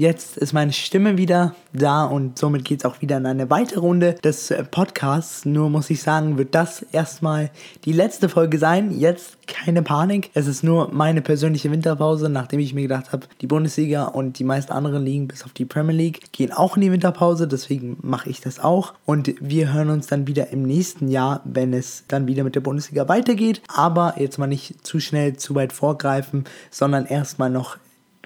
Jetzt ist meine Stimme wieder da und somit geht es auch wieder in eine weitere Runde des äh, Podcasts. Nur muss ich sagen, wird das erstmal die letzte Folge sein. Jetzt keine Panik. Es ist nur meine persönliche Winterpause, nachdem ich mir gedacht habe, die Bundesliga und die meisten anderen Ligen bis auf die Premier League gehen auch in die Winterpause. Deswegen mache ich das auch. Und wir hören uns dann wieder im nächsten Jahr, wenn es dann wieder mit der Bundesliga weitergeht. Aber jetzt mal nicht zu schnell, zu weit vorgreifen, sondern erstmal noch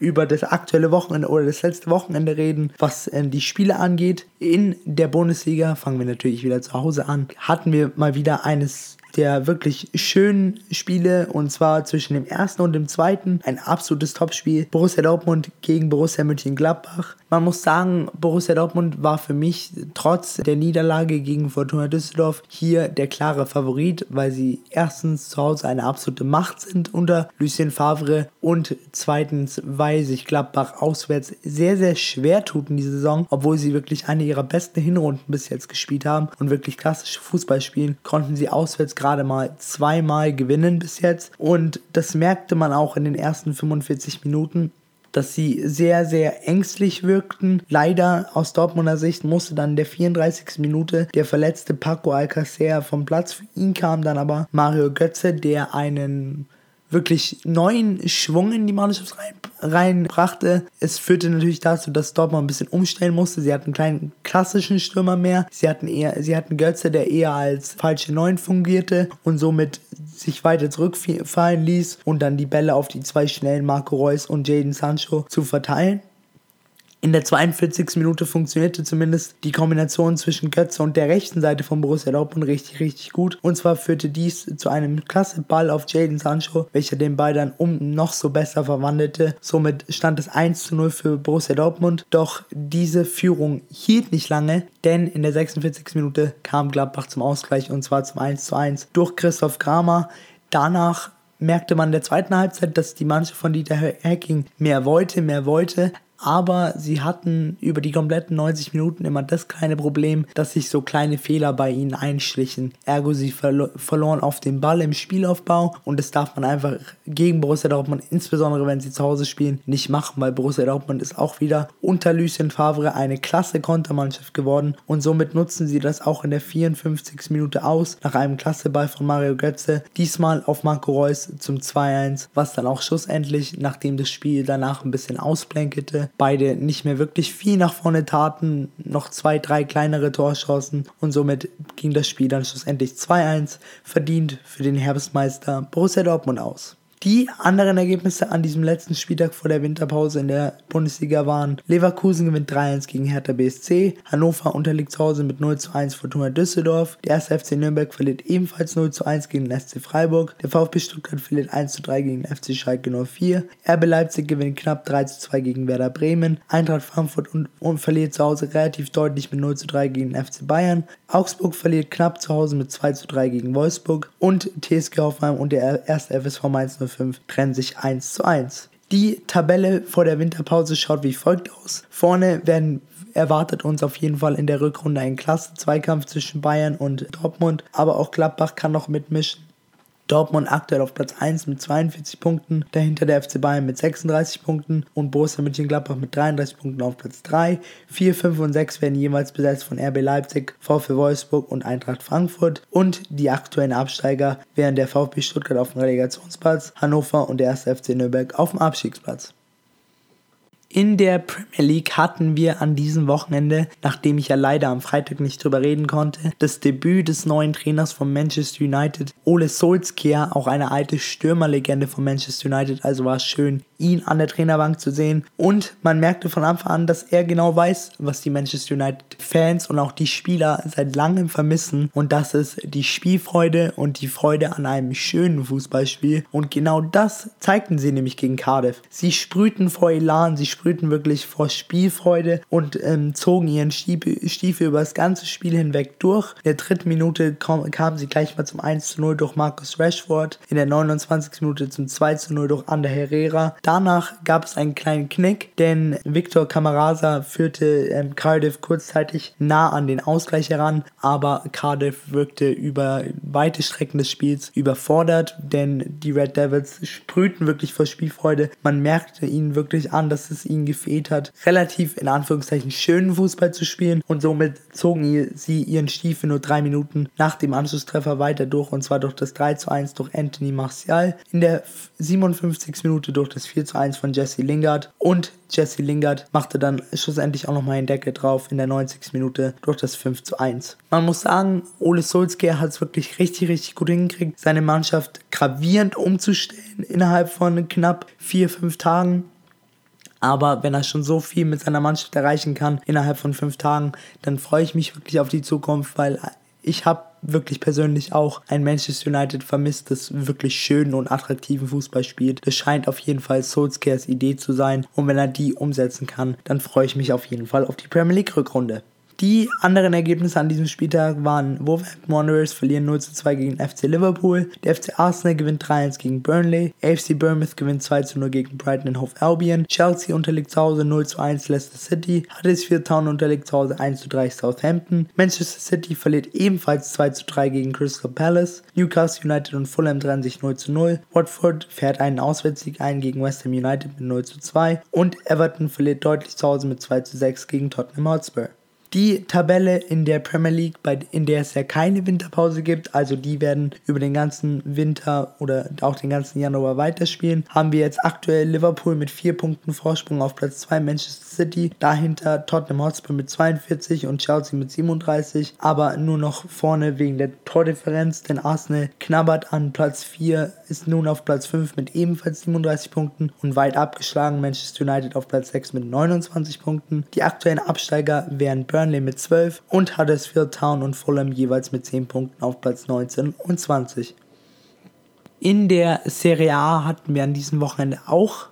über das aktuelle Wochenende oder das letzte Wochenende reden, was äh, die Spiele angeht. In der Bundesliga fangen wir natürlich wieder zu Hause an. Hatten wir mal wieder eines der wirklich schönen Spiele und zwar zwischen dem ersten und dem zweiten. Ein absolutes Topspiel. Borussia Dortmund gegen Borussia Mönchengladbach. Man muss sagen, Borussia Dortmund war für mich trotz der Niederlage gegen Fortuna Düsseldorf hier der klare Favorit, weil sie erstens zu Hause eine absolute Macht sind unter Lucien Favre und zweitens, weil sich Gladbach auswärts sehr, sehr schwer tut in dieser Saison, obwohl sie wirklich eine ihrer besten Hinrunden bis jetzt gespielt haben und wirklich klassische Fußball spielen, konnten sie auswärts gerade mal zweimal gewinnen bis jetzt. Und das merkte man auch in den ersten 45 Minuten dass sie sehr, sehr ängstlich wirkten. Leider aus Dortmunder Sicht musste dann der 34. Minute der verletzte Paco Alcacer vom Platz. Für ihn kam dann aber Mario Götze, der einen wirklich neuen Schwung in die Mannschaft rein, reinbrachte. Es führte natürlich dazu, dass Dortmund ein bisschen umstellen musste. Sie hatten keinen klassischen Stürmer mehr. Sie hatten eher, sie hatten Götze, der eher als falsche Neun fungierte und somit sich weiter zurückfallen ließ und dann die Bälle auf die zwei schnellen Marco Reus und Jaden Sancho zu verteilen. In der 42. Minute funktionierte zumindest die Kombination zwischen Götze und der rechten Seite von Borussia Dortmund richtig, richtig gut. Und zwar führte dies zu einem klasse Ball auf Jaden Sancho, welcher den Ball dann um noch so besser verwandelte. Somit stand es 1 zu 0 für Borussia Dortmund. Doch diese Führung hielt nicht lange, denn in der 46. Minute kam Gladbach zum Ausgleich und zwar zum 1 zu 1 durch Christoph Kramer. Danach merkte man in der zweiten Halbzeit, dass die Mannschaft von Dieter Hacking mehr wollte, mehr wollte, aber sie hatten über die kompletten 90 Minuten immer das kleine Problem, dass sich so kleine Fehler bei ihnen einschlichen. Ergo sie verlo verloren auf den Ball im Spielaufbau und das darf man einfach gegen Borussia Dortmund, insbesondere wenn sie zu Hause spielen, nicht machen, weil Borussia Dortmund ist auch wieder unter Lucien Favre eine klasse Kontermannschaft geworden und somit nutzen sie das auch in der 54. Minute aus, nach einem klasse Ball von Mario Götze, diesmal auf Marco Reus zum 2-1, was dann auch schlussendlich, nachdem das Spiel danach ein bisschen ausblänkelte, beide nicht mehr wirklich viel nach vorne taten, noch zwei, drei kleinere Torschancen und somit ging das Spiel dann schlussendlich 2-1 verdient für den Herbstmeister Borussia Dortmund aus. Die anderen Ergebnisse an diesem letzten Spieltag vor der Winterpause in der Bundesliga waren Leverkusen gewinnt 3-1 gegen Hertha BSC, Hannover unterliegt zu Hause mit 0-1 Fortuna Düsseldorf, der 1. FC Nürnberg verliert ebenfalls 0-1 gegen den SC Freiburg, der VfB Stuttgart verliert 1-3 gegen den FC Schalke 04, RB Leipzig gewinnt knapp 3-2 gegen Werder Bremen, Eintracht Frankfurt und, und verliert zu Hause relativ deutlich mit 0-3 gegen den FC Bayern, Augsburg verliert knapp zu Hause mit 2-3 gegen Wolfsburg und TSG Hoffenheim und der 1. FSV Mainz 05 5 trennen sich 1 zu 1. Die Tabelle vor der Winterpause schaut wie folgt aus. Vorne werden erwartet uns auf jeden Fall in der Rückrunde ein klasse Zweikampf zwischen Bayern und Dortmund, aber auch Gladbach kann noch mitmischen. Dortmund aktuell auf Platz 1 mit 42 Punkten, dahinter der FC Bayern mit 36 Punkten und Borussia Mönchengladbach mit 33 Punkten auf Platz 3. 4, 5 und 6 werden jeweils besetzt von RB Leipzig, VfL Wolfsburg und Eintracht Frankfurt und die aktuellen Absteiger wären der VfB Stuttgart auf dem Relegationsplatz, Hannover und der 1. FC Nürnberg auf dem Abstiegsplatz. In der Premier League hatten wir an diesem Wochenende, nachdem ich ja leider am Freitag nicht drüber reden konnte, das Debüt des neuen Trainers von Manchester United, Ole Solskjaer, auch eine alte Stürmerlegende von Manchester United, also war es schön, ihn an der Trainerbank zu sehen. Und man merkte von Anfang an, dass er genau weiß, was die Manchester United-Fans und auch die Spieler seit langem vermissen. Und das ist die Spielfreude und die Freude an einem schönen Fußballspiel. Und genau das zeigten sie nämlich gegen Cardiff. Sie sprühten vor Elan, sie sprühten sprühten wirklich vor Spielfreude und ähm, zogen ihren Stiefel, über das ganze Spiel hinweg durch. In der dritten Minute kam, kamen sie gleich mal zum 1 zu 0 durch Marcus Rashford, in der 29. Minute zum 2 zu 0 durch Ander Herrera. Danach gab es einen kleinen Knick, denn Victor Camarasa führte ähm, Cardiff kurzzeitig nah an den Ausgleich heran, aber Cardiff wirkte über weite Strecken des Spiels überfordert, denn die Red Devils sprühten wirklich vor Spielfreude. Man merkte ihnen wirklich an, dass es ihnen gefehlt hat, relativ in Anführungszeichen schönen Fußball zu spielen und somit zogen sie ihren Stiefel nur drei Minuten nach dem Anschlusstreffer weiter durch und zwar durch das 3 zu 1 durch Anthony Martial, in der 57. Minute durch das 4 zu 1 von Jesse Lingard und Jesse Lingard machte dann schlussendlich auch nochmal einen Deckel drauf in der 90. Minute durch das 5 zu 1. Man muss sagen, Ole Solskjaer hat es wirklich richtig, richtig gut hingekriegt, seine Mannschaft gravierend umzustellen innerhalb von knapp 4-5 Tagen. Aber wenn er schon so viel mit seiner Mannschaft erreichen kann innerhalb von fünf Tagen, dann freue ich mich wirklich auf die Zukunft, weil ich habe wirklich persönlich auch ein Manchester United vermisst, das wirklich schönen und attraktiven Fußball spielt. Das scheint auf jeden Fall Solskjaers Idee zu sein und wenn er die umsetzen kann, dann freue ich mich auf jeden Fall auf die Premier League Rückrunde. Die anderen Ergebnisse an diesem Spieltag waren Wolverhampton Wanderers verlieren 0 zu 2 gegen FC Liverpool, der FC Arsenal gewinnt 3-1 gegen Burnley, AFC Bournemouth gewinnt 2 zu 0 gegen Brighton Hove Albion, Chelsea unterliegt zu Hause 0 zu 1 Leicester City, Huddersfield Town unterliegt zu Hause 1 zu 3 Southampton, Manchester City verliert ebenfalls 2 zu 3 gegen Crystal Palace, Newcastle United und Fulham trennen sich 0 zu 0, Watford fährt einen Auswärtssieg ein gegen West Ham United mit 0 zu 2 und Everton verliert deutlich zu Hause mit 2 zu 6 gegen Tottenham Hotspur. Die Tabelle in der Premier League, bei, in der es ja keine Winterpause gibt, also die werden über den ganzen Winter oder auch den ganzen Januar weiterspielen, haben wir jetzt aktuell Liverpool mit 4 Punkten Vorsprung auf Platz 2, Manchester City, dahinter Tottenham Hotspur mit 42 und Chelsea mit 37, aber nur noch vorne wegen der Tordifferenz, denn Arsenal knabbert an Platz 4, ist nun auf Platz 5 mit ebenfalls 37 Punkten und weit abgeschlagen Manchester United auf Platz 6 mit 29 Punkten. Die aktuellen Absteiger wären Burnley Burnley mit 12 und Huddersfield Town und Fulham jeweils mit 10 Punkten auf Platz 19 und 20. In der Serie A hatten wir an diesem Wochenende auch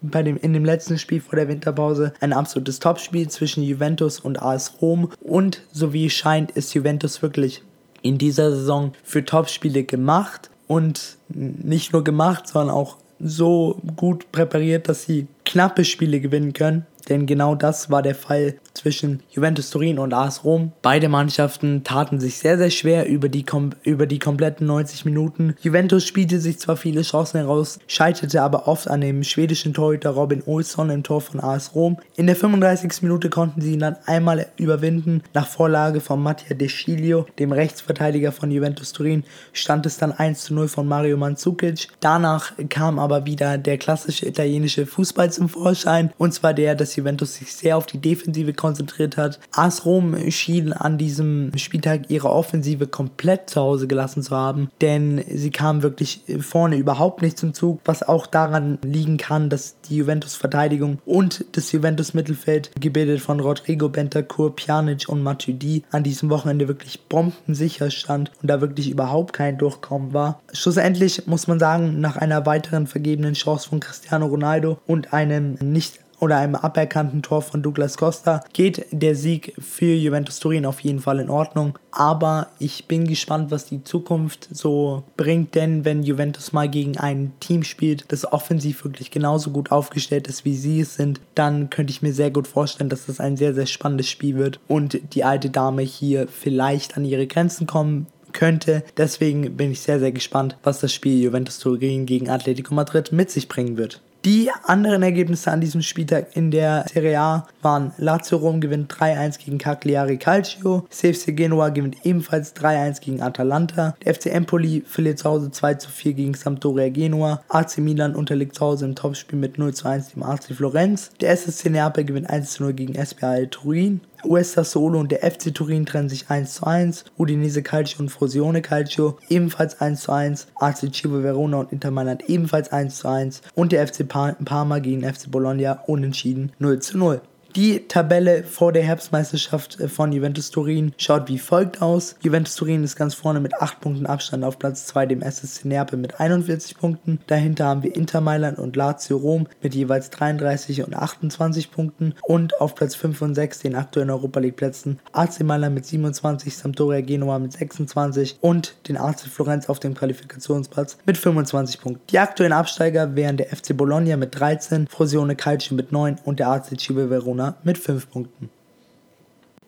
bei dem, in dem letzten Spiel vor der Winterpause ein absolutes Topspiel zwischen Juventus und AS Rom und so wie es scheint ist Juventus wirklich in dieser Saison für Topspiele gemacht und nicht nur gemacht, sondern auch so gut präpariert, dass sie knappe Spiele gewinnen können. Denn genau das war der Fall zwischen Juventus Turin und AS Rom. Beide Mannschaften taten sich sehr, sehr schwer über die, über die kompletten 90 Minuten. Juventus spielte sich zwar viele Chancen heraus, scheiterte aber oft an dem schwedischen Torhüter Robin Olsson im Tor von AS Rom. In der 35. Minute konnten sie ihn dann einmal überwinden. Nach Vorlage von Mattia De Sciglio, dem Rechtsverteidiger von Juventus Turin, stand es dann 1 zu 0 von Mario Mandzukic. Danach kam aber wieder der klassische italienische Fußball zum Vorschein und zwar der, dass Juventus sich sehr auf die Defensive konzentriert hat. AS Rom schien an diesem Spieltag ihre Offensive komplett zu Hause gelassen zu haben, denn sie kamen wirklich vorne überhaupt nicht zum Zug, was auch daran liegen kann, dass die Juventus-Verteidigung und das Juventus-Mittelfeld, gebildet von Rodrigo Bentancur, Pjanic und Matuidi, an diesem Wochenende wirklich bombensicher stand und da wirklich überhaupt kein Durchkommen war. Schlussendlich muss man sagen, nach einer weiteren vergebenen Chance von Cristiano Ronaldo und einem nicht oder einem aberkannten Tor von Douglas Costa geht der Sieg für Juventus Turin auf jeden Fall in Ordnung. Aber ich bin gespannt, was die Zukunft so bringt, denn wenn Juventus mal gegen ein Team spielt, das offensiv wirklich genauso gut aufgestellt ist, wie sie es sind, dann könnte ich mir sehr gut vorstellen, dass das ein sehr, sehr spannendes Spiel wird und die alte Dame hier vielleicht an ihre Grenzen kommen könnte. Deswegen bin ich sehr, sehr gespannt, was das Spiel Juventus Turin gegen Atletico Madrid mit sich bringen wird. Die anderen Ergebnisse an diesem Spieltag in der Serie A waren Lazio Rom gewinnt 3-1 gegen Cagliari Calcio, CFC Genua gewinnt ebenfalls 3-1 gegen Atalanta, der FC Empoli verliert zu Hause 2-4 gegen Sampdoria Genua, AC Milan unterliegt zu Hause im Topspiel mit 0-1 dem AC Florenz, der SSC Neapel gewinnt 1-0 gegen SPAL Turin, US Solo und der FC Turin trennen sich 1 zu 1, Udinese Calcio und Frosione Calcio ebenfalls 1 zu 1, AC Chivo Verona und Inter Mailand ebenfalls 1 zu 1 und der FC Parma gegen FC Bologna unentschieden 0 zu 0. Die Tabelle vor der Herbstmeisterschaft von Juventus Turin schaut wie folgt aus. Juventus Turin ist ganz vorne mit 8 Punkten Abstand auf Platz 2, dem SSC Neapel mit 41 Punkten. Dahinter haben wir Inter Mailand und Lazio Rom mit jeweils 33 und 28 Punkten. Und auf Platz 5 und 6 den aktuellen Europa League Plätzen AC Mailand mit 27, Sampdoria Genua mit 26 und den AC Florenz auf dem Qualifikationsplatz mit 25 Punkten. Die aktuellen Absteiger wären der FC Bologna mit 13, Frosione Calcio mit 9 und der AC Cibe Verona mit 5 Punkten.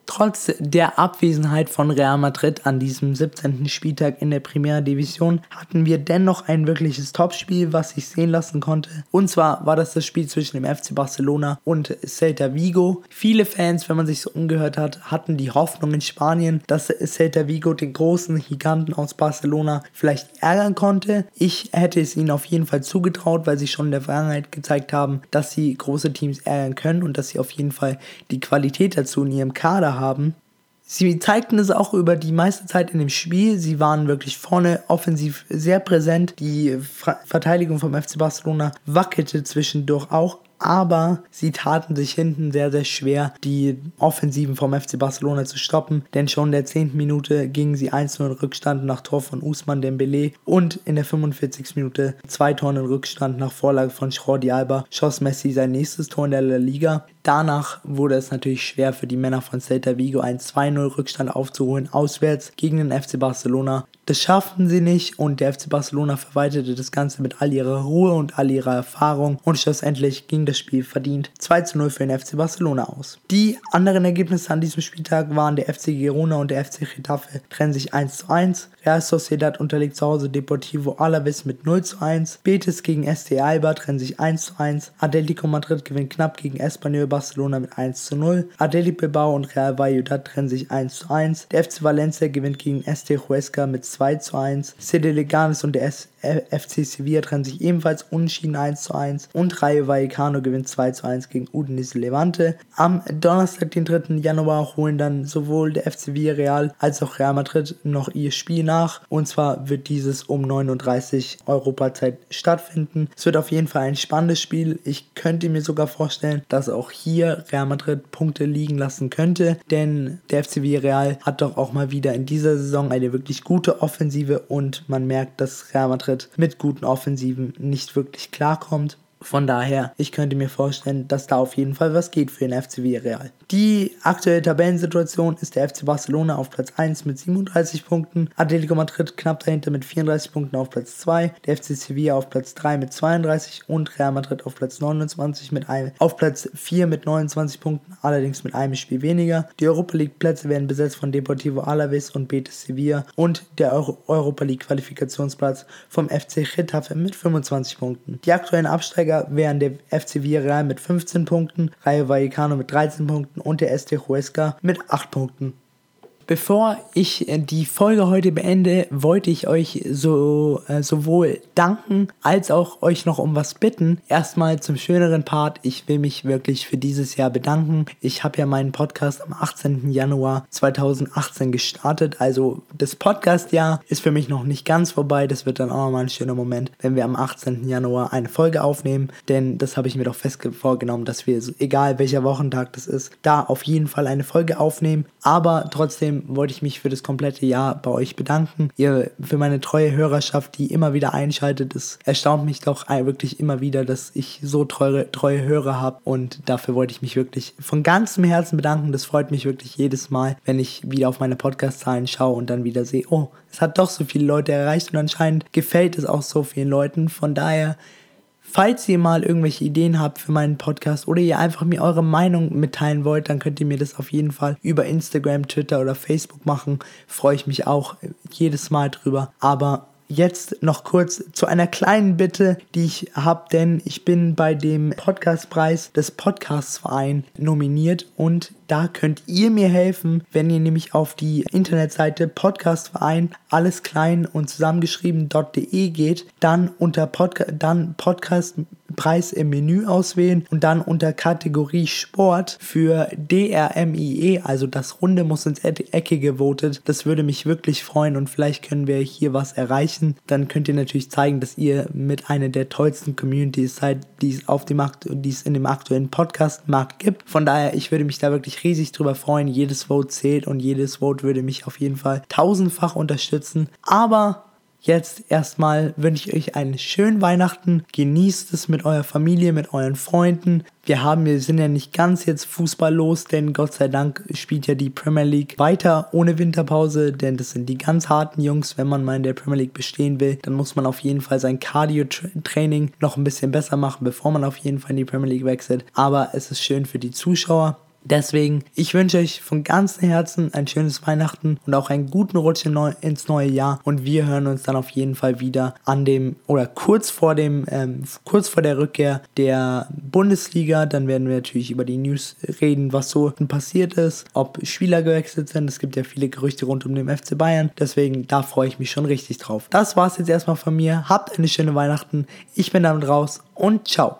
Trotz der Abwesenheit von Real Madrid an diesem 17. Spieltag in der Primera Division hatten wir dennoch ein wirkliches Topspiel, was sich sehen lassen konnte. Und zwar war das das Spiel zwischen dem FC Barcelona und Celta Vigo. Viele Fans, wenn man sich so umgehört hat, hatten die Hoffnung in Spanien, dass Celta Vigo den großen Giganten aus Barcelona vielleicht ärgern konnte. Ich hätte es ihnen auf jeden Fall zugetraut, weil sie schon in der Vergangenheit gezeigt haben, dass sie große Teams ärgern können und dass sie auf jeden Fall die Qualität dazu in ihrem Kader haben. Sie zeigten es auch über die meiste Zeit in dem Spiel. Sie waren wirklich vorne offensiv sehr präsent. Die Verteidigung vom FC Barcelona wackelte zwischendurch auch, aber sie taten sich hinten sehr, sehr schwer, die Offensiven vom FC Barcelona zu stoppen, denn schon in der 10. Minute gingen sie 1-0 in Rückstand nach Tor von Usman Dembele und in der 45. Minute zwei Toren in Rückstand nach Vorlage von Jordi Alba schoss Messi sein nächstes Tor in der La Liga. Danach wurde es natürlich schwer für die Männer von Celta Vigo einen 2-0 Rückstand aufzuholen, auswärts gegen den FC Barcelona. Das schafften sie nicht und der FC Barcelona verwaltete das Ganze mit all ihrer Ruhe und all ihrer Erfahrung und schlussendlich ging das Spiel verdient 2 zu 0 für den FC Barcelona aus. Die anderen Ergebnisse an diesem Spieltag waren der FC Girona und der FC Getafe trennen sich 1 zu 1, Real Sociedad unterliegt zu Hause Deportivo Alaves mit 0 zu 1, Betis gegen ST Alba trennen sich 1 zu 1, Atletico Madrid gewinnt knapp gegen Espanyol Barcelona mit 1 zu 0, Athletic Bilbao und Real Valladolid trennen sich 1 zu 1, der FC Valencia gewinnt gegen ST Huesca mit 2 zu 1. CD Leganes und der S FC Sevilla trennen sich ebenfalls unentschieden 1 zu 1 und Rayo Vallecano gewinnt 2 zu 1 gegen Udinese Levante. Am Donnerstag, den 3. Januar, holen dann sowohl der FC Villarreal als auch Real Madrid noch ihr Spiel nach und zwar wird dieses um 39 Europazeit stattfinden. Es wird auf jeden Fall ein spannendes Spiel. Ich könnte mir sogar vorstellen, dass auch hier Real Madrid Punkte liegen lassen könnte, denn der FC Villarreal hat doch auch mal wieder in dieser Saison eine wirklich gute Offensive und man merkt, dass Real Madrid Madrid mit guten Offensiven nicht wirklich klarkommt. Von daher, ich könnte mir vorstellen, dass da auf jeden Fall was geht für den FC Villarreal. Die aktuelle Tabellensituation ist der FC Barcelona auf Platz 1 mit 37 Punkten, Atletico Madrid knapp dahinter mit 34 Punkten auf Platz 2, der FC Sevilla auf Platz 3 mit 32 und Real Madrid auf Platz 29 mit einem, auf Platz 4 mit 29 Punkten, allerdings mit einem Spiel weniger. Die Europa League Plätze werden besetzt von Deportivo Alaves und Betis Sevilla und der Euro Europa League Qualifikationsplatz vom FC Getafe mit 25 Punkten. Die aktuellen Absteiger wären der FC Villarreal mit 15 Punkten, Rayo Vallecano mit 13 Punkten und der ST Huesca mit 8 Punkten. Bevor ich äh, die Folge heute beende, wollte ich euch so äh, sowohl danken als auch euch noch um was bitten. Erstmal zum schöneren Part. Ich will mich wirklich für dieses Jahr bedanken. Ich habe ja meinen Podcast am 18. Januar 2018 gestartet. Also das Podcast-Jahr ist für mich noch nicht ganz vorbei. Das wird dann auch nochmal ein schöner Moment, wenn wir am 18. Januar eine Folge aufnehmen. Denn das habe ich mir doch fest vorgenommen, dass wir, egal welcher Wochentag das ist, da auf jeden Fall eine Folge aufnehmen. Aber trotzdem trotzdem wollte ich mich für das komplette Jahr bei euch bedanken. Ihr für meine treue Hörerschaft, die immer wieder einschaltet. Es erstaunt mich doch wirklich immer wieder, dass ich so treue, treue Hörer habe. Und dafür wollte ich mich wirklich von ganzem Herzen bedanken. Das freut mich wirklich jedes Mal, wenn ich wieder auf meine Podcast-Zahlen schaue und dann wieder sehe, oh, es hat doch so viele Leute erreicht und anscheinend gefällt es auch so vielen Leuten. Von daher Falls ihr mal irgendwelche Ideen habt für meinen Podcast oder ihr einfach mir eure Meinung mitteilen wollt, dann könnt ihr mir das auf jeden Fall über Instagram, Twitter oder Facebook machen. Freue ich mich auch jedes Mal drüber. Aber jetzt noch kurz zu einer kleinen Bitte, die ich habe, denn ich bin bei dem Podcastpreis des Podcastverein nominiert und da könnt ihr mir helfen, wenn ihr nämlich auf die Internetseite Podcastverein alles klein und zusammengeschrieben.de geht, dann unter Podca dann Podcast Preis im Menü auswählen und dann unter Kategorie Sport für DRMIE, also das Runde muss ins Eckige votet. Das würde mich wirklich freuen und vielleicht können wir hier was erreichen. Dann könnt ihr natürlich zeigen, dass ihr mit einer der tollsten Communities seid, die es auf dem die es in dem aktuellen Podcast-Markt gibt. Von daher, ich würde mich da wirklich riesig drüber freuen. Jedes Vote zählt und jedes Vote würde mich auf jeden Fall tausendfach unterstützen. Aber Jetzt erstmal wünsche ich euch einen schönen Weihnachten. Genießt es mit eurer Familie, mit euren Freunden. Wir haben, wir sind ja nicht ganz jetzt fußballlos, denn Gott sei Dank spielt ja die Premier League weiter ohne Winterpause, denn das sind die ganz harten Jungs. Wenn man mal in der Premier League bestehen will, dann muss man auf jeden Fall sein Cardio-Training noch ein bisschen besser machen, bevor man auf jeden Fall in die Premier League wechselt. Aber es ist schön für die Zuschauer. Deswegen, ich wünsche euch von ganzem Herzen ein schönes Weihnachten und auch einen guten Rutsch ins neue Jahr. Und wir hören uns dann auf jeden Fall wieder an dem oder kurz vor dem, ähm, kurz vor der Rückkehr der Bundesliga. Dann werden wir natürlich über die News reden, was so passiert ist, ob Spieler gewechselt sind. Es gibt ja viele Gerüchte rund um den FC Bayern. Deswegen, da freue ich mich schon richtig drauf. Das war's jetzt erstmal von mir. Habt eine schöne Weihnachten. Ich bin damit raus und ciao.